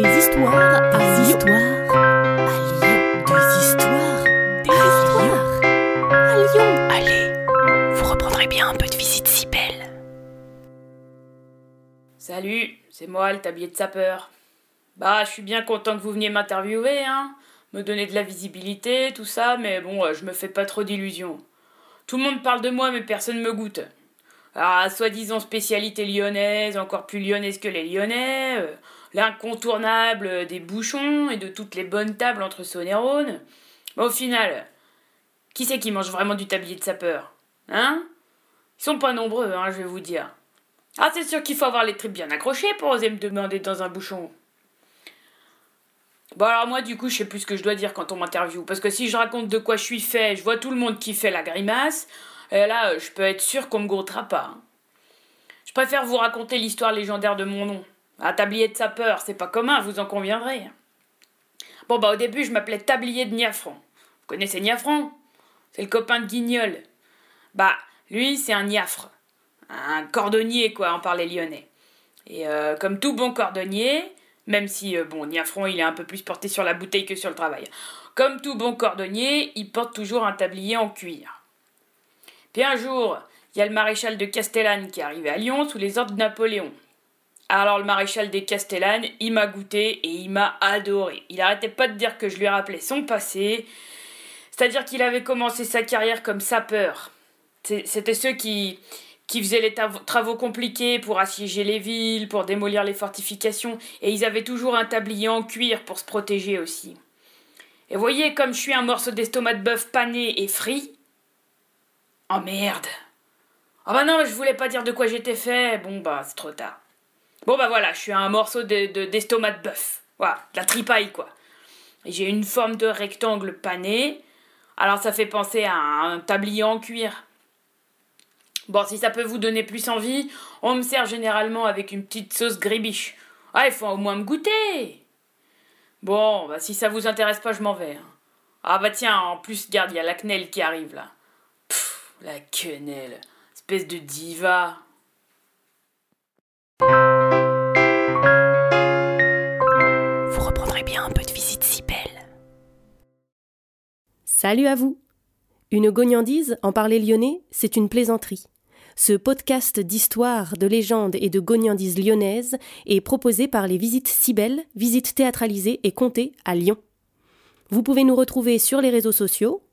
Des histoires à Lyon. À Lyon. Des histoires. Des histoires. À Lyon. Allez, vous reprendrez bien un peu de visite si belle. Salut, c'est moi le tablier de sapeur. Bah, je suis bien content que vous veniez m'interviewer, hein. Me donner de la visibilité, tout ça, mais bon, euh, je me fais pas trop d'illusions. Tout le monde parle de moi, mais personne me goûte. Ah, soi-disant spécialité lyonnaise, encore plus lyonnaise que les lyonnais, euh, l'incontournable des bouchons et de toutes les bonnes tables entre Saône et Rhône. Au final, qui c'est qui mange vraiment du tablier de sapeur Hein? Ils sont pas nombreux, hein, je vais vous dire. Ah, c'est sûr qu'il faut avoir les tripes bien accrochées pour oser me demander dans un bouchon. Bon alors moi du coup je sais plus ce que je dois dire quand on m'interviewe parce que si je raconte de quoi je suis fait, je vois tout le monde qui fait la grimace, et là euh, je peux être sûr qu'on me goûtera pas. hein. Je préfère vous raconter l'histoire légendaire de mon nom. Un tablier de sapeur, c'est pas commun, vous en conviendrez. Bon bah au début je m'appelais Tablier de Niafron. Vous connaissez Niafron C'est le copain de Guignol. Bah lui c'est un niafre. Un cordonnier quoi, en parlait lyonnais. Et euh, comme tout bon cordonnier, même si, euh, bon, Niafron, il est un peu plus porté sur la bouteille que sur le travail. Comme tout bon cordonnier, il porte toujours un tablier en cuir. Puis un jour, il y a le maréchal de Castellane qui est arrivé à Lyon sous les ordres de Napoléon. Alors le maréchal des Castellanes, il m'a goûté et il m'a adoré. Il arrêtait pas de dire que je lui rappelais son passé, c'est-à-dire qu'il avait commencé sa carrière comme sapeur. C'était ceux qui, qui faisaient les travaux compliqués pour assiéger les villes, pour démolir les fortifications, et ils avaient toujours un tablier en cuir pour se protéger aussi. Et voyez, comme je suis un morceau d'estomac de bœuf pané et frit. Oh merde! Ah bah non, je voulais pas dire de quoi j'étais fait. Bon bah, c'est trop tard. Bon bah voilà, je suis un morceau de, de- d'estomac de bœuf. Voilà, de la tripaille quoi. J'ai une forme de rectangle pané. Alors ça fait penser à un tablier en cuir. Bon, si ça peut vous donner plus envie, on me sert généralement avec une petite sauce gribiche. Ah, il faut au moins me goûter. Bon, bah si ça vous intéresse pas, je m'en vais. hein. Ah bah tiens, en plus, garde, il y a la quenelle qui arrive là. La quenelle. Espèce de diva. Vous reprendrez bien un peu de visite si belle. Salut à vous Une gognandise, en parler lyonnais, c'est une plaisanterie. Ce podcast d'histoire, de légendes et de gognandises lyonnaises est proposé par les Visites Cybelles, visites théâtralisées et comptées à Lyon. Vous pouvez nous retrouver sur les réseaux sociaux,